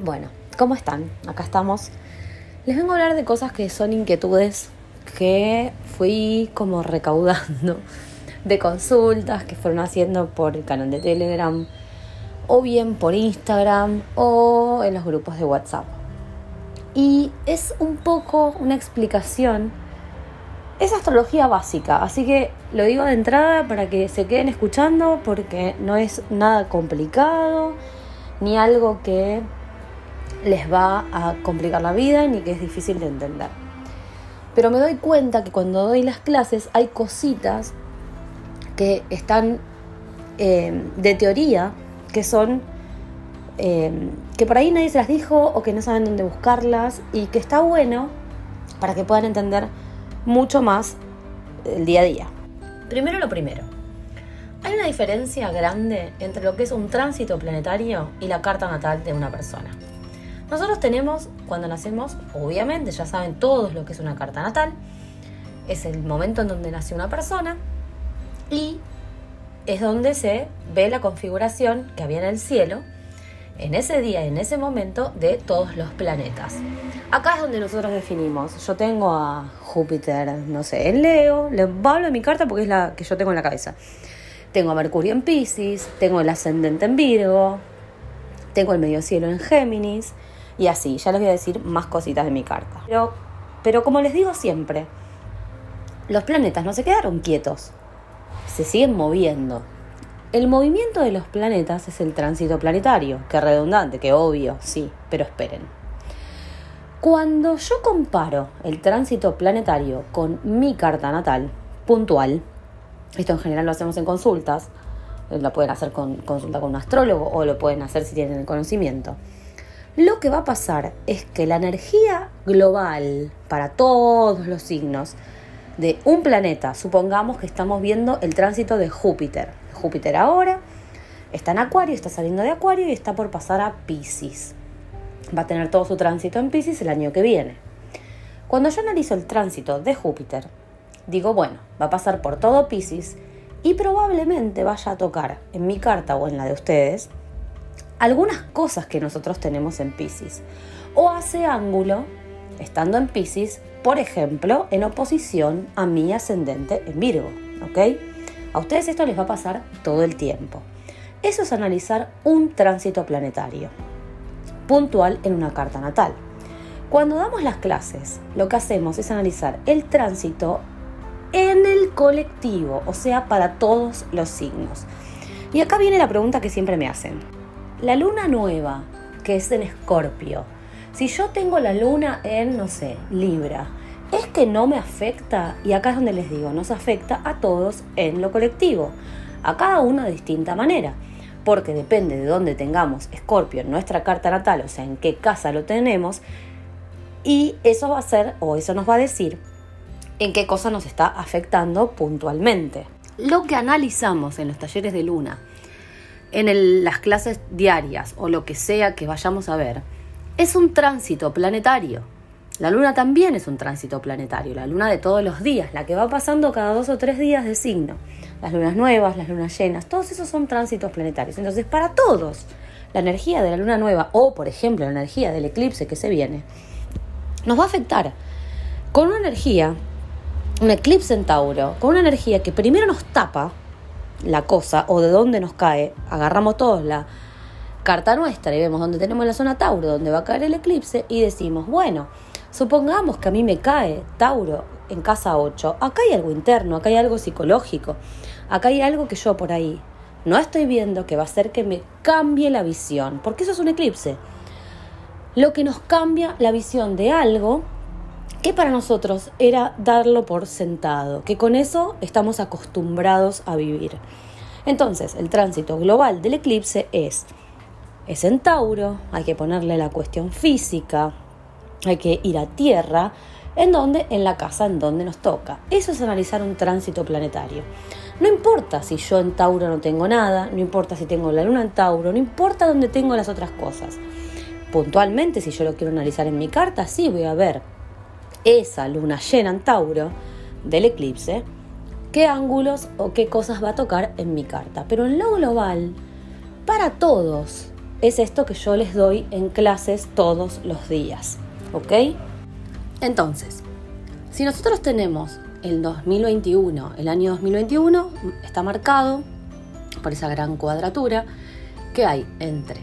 Bueno, ¿cómo están? Acá estamos. Les vengo a hablar de cosas que son inquietudes que fui como recaudando de consultas que fueron haciendo por el canal de Telegram o bien por Instagram o en los grupos de WhatsApp. Y es un poco una explicación, es astrología básica, así que lo digo de entrada para que se queden escuchando porque no es nada complicado ni algo que les va a complicar la vida ni que es difícil de entender. Pero me doy cuenta que cuando doy las clases hay cositas que están eh, de teoría, que son eh, que por ahí nadie se las dijo o que no saben dónde buscarlas y que está bueno para que puedan entender mucho más el día a día. Primero lo primero. Hay una diferencia grande entre lo que es un tránsito planetario y la carta natal de una persona. Nosotros tenemos, cuando nacemos, obviamente ya saben todos lo que es una carta natal, es el momento en donde nació una persona y es donde se ve la configuración que había en el cielo en ese día, en ese momento, de todos los planetas. Acá es donde nosotros definimos. Yo tengo a Júpiter, no sé, en Leo, le hablo de mi carta porque es la que yo tengo en la cabeza. Tengo a Mercurio en Pisces, tengo el ascendente en Virgo, tengo el medio cielo en Géminis, y así, ya les voy a decir más cositas de mi carta. Pero, pero como les digo siempre, los planetas no se quedaron quietos, se siguen moviendo. El movimiento de los planetas es el tránsito planetario, que redundante, que obvio, sí, pero esperen. Cuando yo comparo el tránsito planetario con mi carta natal, puntual, esto en general lo hacemos en consultas, lo pueden hacer con consulta con un astrólogo o lo pueden hacer si tienen el conocimiento lo que va a pasar es que la energía global para todos los signos de un planeta, supongamos que estamos viendo el tránsito de Júpiter. Júpiter ahora está en Acuario, está saliendo de Acuario y está por pasar a Pisces. Va a tener todo su tránsito en Pisces el año que viene. Cuando yo analizo el tránsito de Júpiter, digo, bueno, va a pasar por todo Pisces y probablemente vaya a tocar en mi carta o en la de ustedes algunas cosas que nosotros tenemos en Pisces. O hace ángulo, estando en Pisces, por ejemplo, en oposición a mi ascendente en Virgo. ¿Ok? A ustedes esto les va a pasar todo el tiempo. Eso es analizar un tránsito planetario, puntual en una carta natal. Cuando damos las clases, lo que hacemos es analizar el tránsito en el colectivo, o sea, para todos los signos. Y acá viene la pregunta que siempre me hacen. La luna nueva, que es en Escorpio, si yo tengo la luna en, no sé, Libra, es que no me afecta, y acá es donde les digo, nos afecta a todos en lo colectivo, a cada uno de distinta manera, porque depende de dónde tengamos Escorpio en nuestra carta natal, o sea, en qué casa lo tenemos, y eso va a ser, o eso nos va a decir, en qué cosa nos está afectando puntualmente. Lo que analizamos en los talleres de luna en las clases diarias o lo que sea que vayamos a ver, es un tránsito planetario. La luna también es un tránsito planetario, la luna de todos los días, la que va pasando cada dos o tres días de signo. Las lunas nuevas, las lunas llenas, todos esos son tránsitos planetarios. Entonces, para todos, la energía de la luna nueva o, por ejemplo, la energía del eclipse que se viene, nos va a afectar con una energía, un eclipse en Tauro, con una energía que primero nos tapa, la cosa o de dónde nos cae, agarramos todos la carta nuestra y vemos dónde tenemos la zona Tauro, donde va a caer el eclipse y decimos, bueno, supongamos que a mí me cae Tauro en casa 8, acá hay algo interno, acá hay algo psicológico, acá hay algo que yo por ahí no estoy viendo que va a hacer que me cambie la visión, porque eso es un eclipse. Lo que nos cambia la visión de algo que para nosotros era darlo por sentado, que con eso estamos acostumbrados a vivir. Entonces, el tránsito global del eclipse es, es en Tauro, hay que ponerle la cuestión física, hay que ir a tierra, en donde, en la casa en donde nos toca. Eso es analizar un tránsito planetario. No importa si yo en Tauro no tengo nada, no importa si tengo la luna en Tauro, no importa dónde tengo las otras cosas. Puntualmente, si yo lo quiero analizar en mi carta, sí voy a ver esa luna llena en Tauro del eclipse, qué ángulos o qué cosas va a tocar en mi carta. Pero en lo global, para todos, es esto que yo les doy en clases todos los días. ¿Ok? Entonces, si nosotros tenemos el 2021, el año 2021 está marcado por esa gran cuadratura que hay entre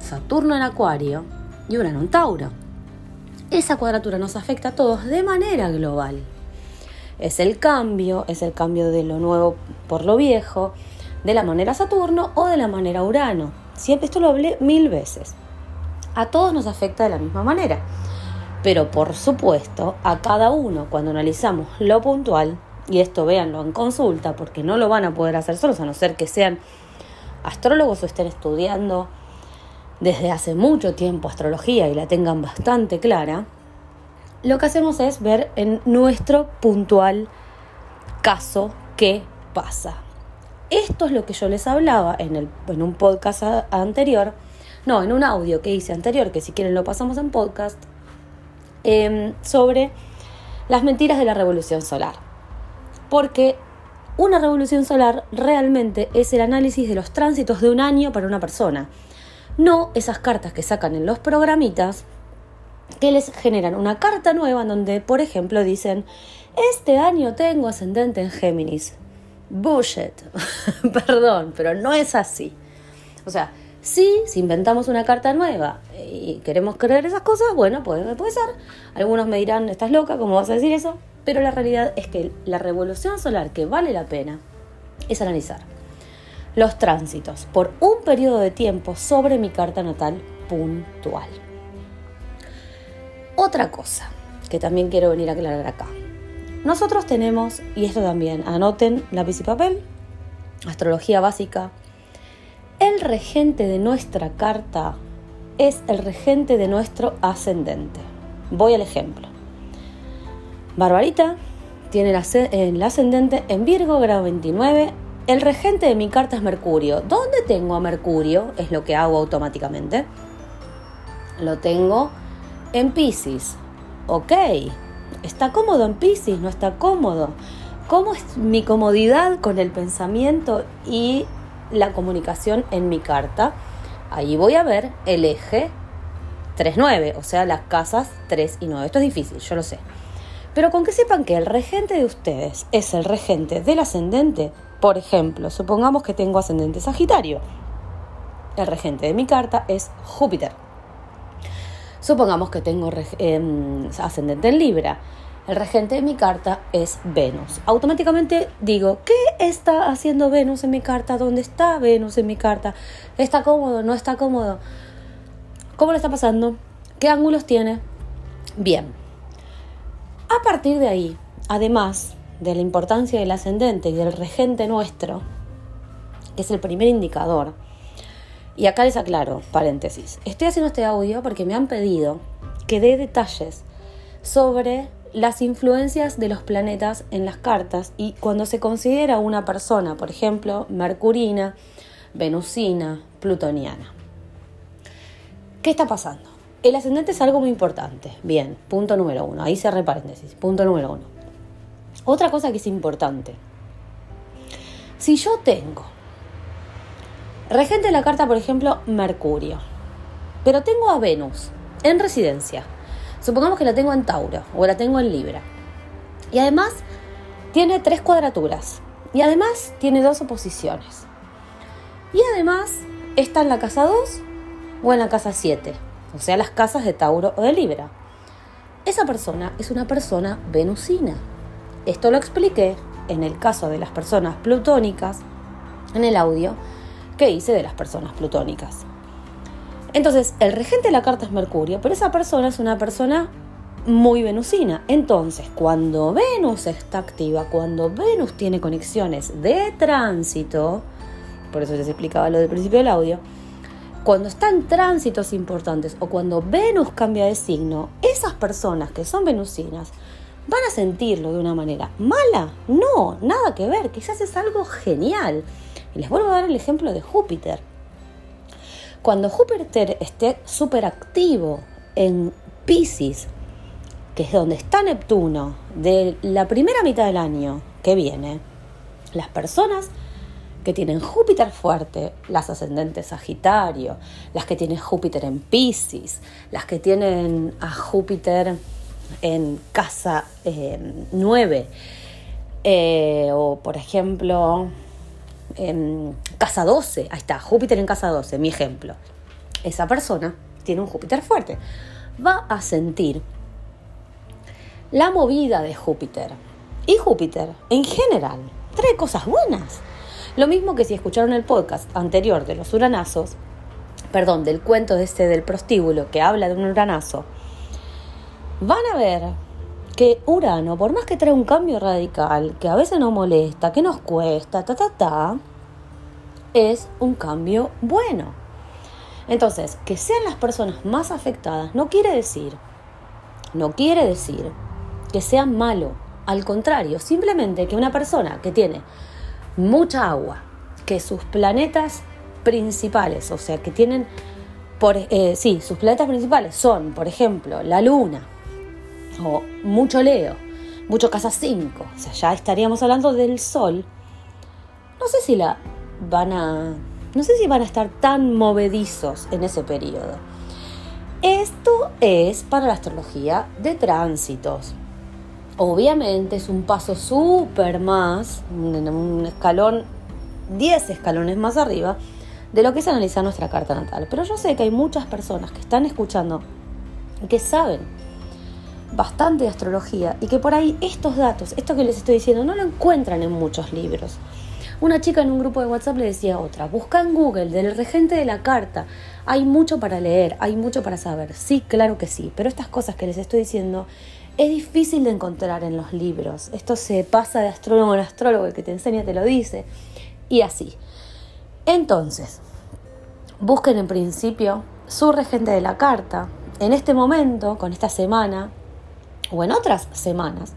Saturno en Acuario y Urano en Tauro. Esa cuadratura nos afecta a todos de manera global. Es el cambio, es el cambio de lo nuevo por lo viejo, de la manera Saturno o de la manera Urano. Siempre esto lo hablé mil veces. A todos nos afecta de la misma manera. Pero por supuesto, a cada uno, cuando analizamos lo puntual, y esto véanlo en consulta, porque no lo van a poder hacer solos, a no ser que sean astrólogos o estén estudiando desde hace mucho tiempo astrología y la tengan bastante clara, lo que hacemos es ver en nuestro puntual caso qué pasa. Esto es lo que yo les hablaba en, el, en un podcast anterior, no, en un audio que hice anterior, que si quieren lo pasamos en podcast, em, sobre las mentiras de la revolución solar. Porque una revolución solar realmente es el análisis de los tránsitos de un año para una persona. No esas cartas que sacan en los programitas que les generan una carta nueva en donde, por ejemplo, dicen, este año tengo ascendente en Géminis. Bullshit. Perdón, pero no es así. O sea, sí, si inventamos una carta nueva y queremos creer esas cosas, bueno, puede, puede ser. Algunos me dirán, estás loca, ¿cómo vas a decir eso? Pero la realidad es que la revolución solar que vale la pena es analizar los tránsitos por un periodo de tiempo sobre mi carta natal puntual. Otra cosa que también quiero venir a aclarar acá. Nosotros tenemos, y esto también, anoten lápiz y papel, astrología básica, el regente de nuestra carta es el regente de nuestro ascendente. Voy al ejemplo. Barbarita tiene el ascendente en Virgo, grado 29. El regente de mi carta es Mercurio. ¿Dónde tengo a Mercurio? Es lo que hago automáticamente. Lo tengo en Pisces. Ok, ¿está cómodo en Pisces? ¿No está cómodo? ¿Cómo es mi comodidad con el pensamiento y la comunicación en mi carta? Ahí voy a ver el eje 3-9, o sea, las casas 3 y 9. Esto es difícil, yo lo sé. Pero con que sepan que el regente de ustedes es el regente del ascendente, por ejemplo, supongamos que tengo ascendente Sagitario. El regente de mi carta es Júpiter. Supongamos que tengo em, ascendente en Libra. El regente de mi carta es Venus. Automáticamente digo, ¿qué está haciendo Venus en mi carta? ¿Dónde está Venus en mi carta? ¿Está cómodo? ¿No está cómodo? ¿Cómo le está pasando? ¿Qué ángulos tiene? Bien. A partir de ahí, además de la importancia del ascendente y del regente nuestro, que es el primer indicador, y acá les aclaro, paréntesis, estoy haciendo este audio porque me han pedido que dé detalles sobre las influencias de los planetas en las cartas y cuando se considera una persona, por ejemplo, mercurina, venusina, plutoniana. ¿Qué está pasando? El ascendente es algo muy importante. Bien, punto número uno. Ahí cerré paréntesis. Punto número uno. Otra cosa que es importante. Si yo tengo Regente de la carta, por ejemplo, Mercurio. Pero tengo a Venus en residencia. Supongamos que la tengo en Tauro o la tengo en Libra. Y además tiene tres cuadraturas. Y además tiene dos oposiciones. Y además está en la casa 2 o en la casa 7. O sea, las casas de Tauro o de Libra. Esa persona es una persona venusina. Esto lo expliqué en el caso de las personas plutónicas en el audio que hice de las personas plutónicas. Entonces, el regente de la carta es Mercurio, pero esa persona es una persona muy venusina. Entonces, cuando Venus está activa, cuando Venus tiene conexiones de tránsito, por eso les explicaba lo del principio del audio, cuando están tránsitos importantes o cuando Venus cambia de signo, esas personas que son venusinas van a sentirlo de una manera mala. No, nada que ver, quizás es algo genial. Y les vuelvo a dar el ejemplo de Júpiter. Cuando Júpiter esté súper activo en Pisces, que es donde está Neptuno, de la primera mitad del año que viene, las personas que tienen Júpiter fuerte, las ascendentes Sagitario, las que tienen Júpiter en Pisces, las que tienen a Júpiter en casa 9, eh, o por ejemplo en casa 12, ahí está, Júpiter en casa 12, mi ejemplo. Esa persona tiene un Júpiter fuerte, va a sentir la movida de Júpiter. Y Júpiter, en general, trae cosas buenas. Lo mismo que si escucharon el podcast anterior de los uranazos, perdón, del cuento de este del prostíbulo que habla de un uranazo, van a ver que Urano, por más que trae un cambio radical, que a veces nos molesta, que nos cuesta, ta, ta, ta, es un cambio bueno. Entonces, que sean las personas más afectadas no quiere decir, no quiere decir que sea malo. Al contrario, simplemente que una persona que tiene mucha agua, que sus planetas principales, o sea, que tienen, por, eh, sí, sus planetas principales son, por ejemplo, la Luna, o mucho Leo, mucho Casa 5, o sea, ya estaríamos hablando del Sol. No sé si la van a, no sé si van a estar tan movedizos en ese periodo. Esto es para la astrología de tránsitos. Obviamente es un paso súper más, un escalón, 10 escalones más arriba de lo que es analizar nuestra carta natal. Pero yo sé que hay muchas personas que están escuchando y que saben bastante de astrología y que por ahí estos datos, esto que les estoy diciendo, no lo encuentran en muchos libros. Una chica en un grupo de WhatsApp le decía a otra, busca en Google del regente de la carta, hay mucho para leer, hay mucho para saber. Sí, claro que sí, pero estas cosas que les estoy diciendo es difícil de encontrar en los libros. Esto se pasa de astrólogo en astrólogo, el que te enseña te lo dice, y así. Entonces, busquen en principio su regente de la carta. En este momento, con esta semana, o en otras semanas,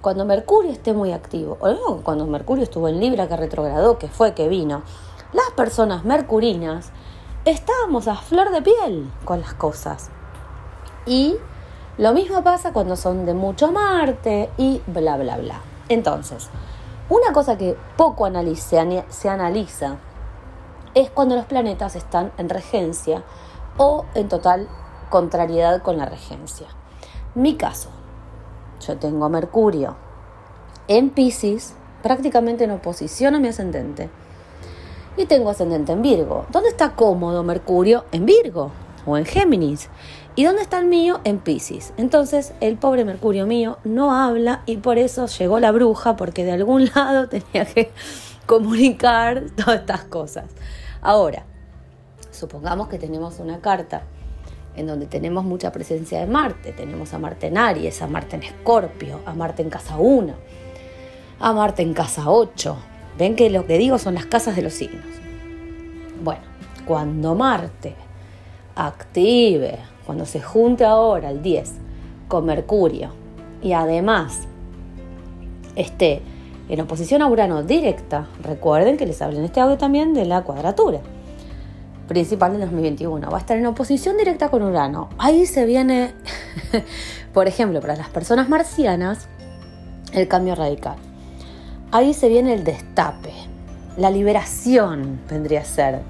cuando Mercurio esté muy activo, o cuando Mercurio estuvo en Libra, que retrogradó, que fue, que vino, las personas mercurinas estábamos a flor de piel con las cosas. Y lo mismo pasa cuando son de mucho Marte y bla, bla, bla. Entonces, una cosa que poco se analiza es cuando los planetas están en regencia o en total contrariedad con la regencia. Mi caso, yo tengo Mercurio en Pisces, prácticamente en oposición a mi ascendente. Y tengo ascendente en Virgo. ¿Dónde está cómodo Mercurio? En Virgo o en Géminis. ¿Y dónde está el mío? En Pisces. Entonces el pobre Mercurio mío no habla y por eso llegó la bruja porque de algún lado tenía que comunicar todas estas cosas. Ahora, supongamos que tenemos una carta en donde tenemos mucha presencia de Marte. Tenemos a Marte en Aries, a Marte en Escorpio, a Marte en casa 1, a Marte en casa 8. Ven que lo que digo son las casas de los signos. Bueno, cuando Marte active, cuando se junte ahora el 10 con Mercurio y además esté en oposición a Urano directa, recuerden que les hablé en este audio también de la cuadratura principal del 2021. Va a estar en oposición directa con Urano. Ahí se viene, por ejemplo, para las personas marcianas, el cambio radical. Ahí se viene el destape, la liberación vendría a ser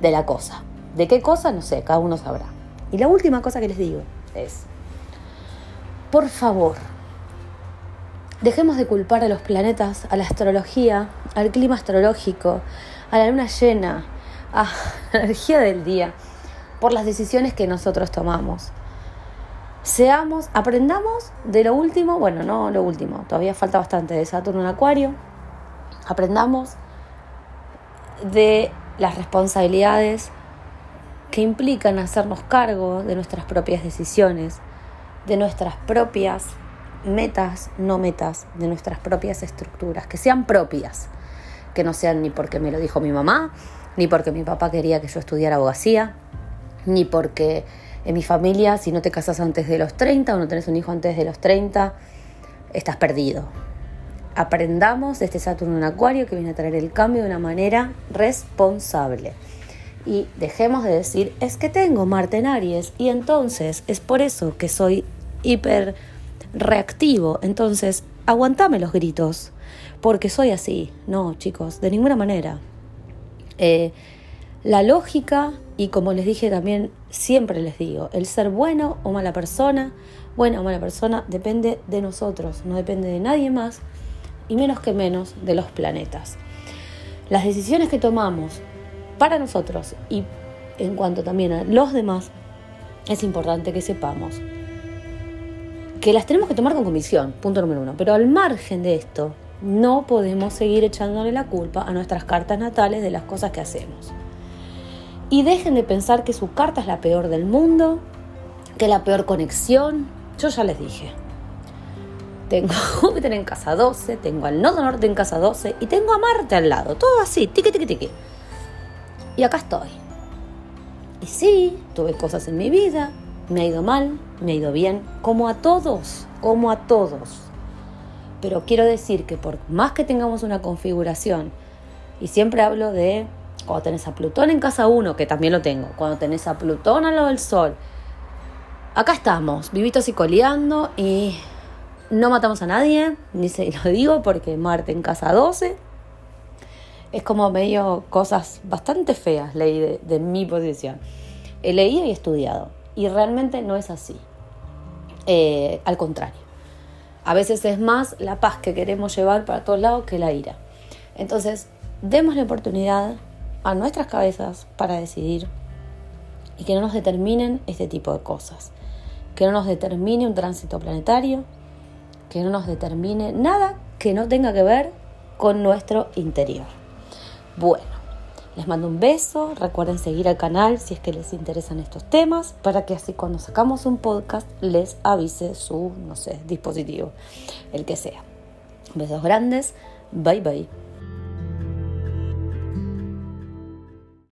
de la cosa. ¿De qué cosa? No sé, cada uno sabrá. Y la última cosa que les digo es, por favor, dejemos de culpar a los planetas, a la astrología, al clima astrológico, a la luna llena, a la energía del día por las decisiones que nosotros tomamos. Seamos, aprendamos de lo último, bueno, no lo último, todavía falta bastante de Saturno en Acuario. Aprendamos de las responsabilidades que implican hacernos cargo de nuestras propias decisiones, de nuestras propias metas, no metas, de nuestras propias estructuras, que sean propias, que no sean ni porque me lo dijo mi mamá, ni porque mi papá quería que yo estudiara abogacía, ni porque en mi familia, si no te casas antes de los 30 o no tenés un hijo antes de los 30, estás perdido. Aprendamos de este Saturno en Acuario que viene a traer el cambio de una manera responsable. Y dejemos de decir, es que tengo Marte en Aries y entonces es por eso que soy hiper reactivo. Entonces, aguantame los gritos porque soy así. No, chicos, de ninguna manera. Eh, la lógica, y como les dije también, siempre les digo, el ser bueno o mala persona, buena o mala persona, depende de nosotros, no depende de nadie más, y menos que menos de los planetas. Las decisiones que tomamos para nosotros y en cuanto también a los demás, es importante que sepamos que las tenemos que tomar con comisión, punto número uno. Pero al margen de esto, no podemos seguir echándole la culpa a nuestras cartas natales de las cosas que hacemos. Y dejen de pensar que su carta es la peor del mundo, que la peor conexión. Yo ya les dije. Tengo Júpiter en casa 12, tengo al Nodo Norte en casa 12 y tengo a Marte al lado. Todo así, tiqui, tiqui, tiqui. Y acá estoy. Y sí, tuve cosas en mi vida, me ha ido mal, me ha ido bien, como a todos, como a todos. Pero quiero decir que por más que tengamos una configuración, y siempre hablo de cuando tenés a Plutón en casa 1, que también lo tengo, cuando tenés a Plutón al lado del Sol, acá estamos, vivitos y coleando, y no matamos a nadie, ni se lo digo porque Marte en casa 12. Es como medio cosas bastante feas leí de, mi posición. He leído y estudiado. Y realmente no es así. Eh, al contrario. A veces es más la paz que queremos llevar para todos lados que la ira. Entonces, demos la oportunidad a nuestras cabezas para decidir y que no nos determinen este tipo de cosas. Que no nos determine un tránsito planetario, que no nos determine nada que no tenga que ver con nuestro interior. Bueno, les mando un beso, recuerden seguir al canal si es que les interesan estos temas, para que así cuando sacamos un podcast les avise su, no sé, dispositivo, el que sea. Besos grandes, bye bye.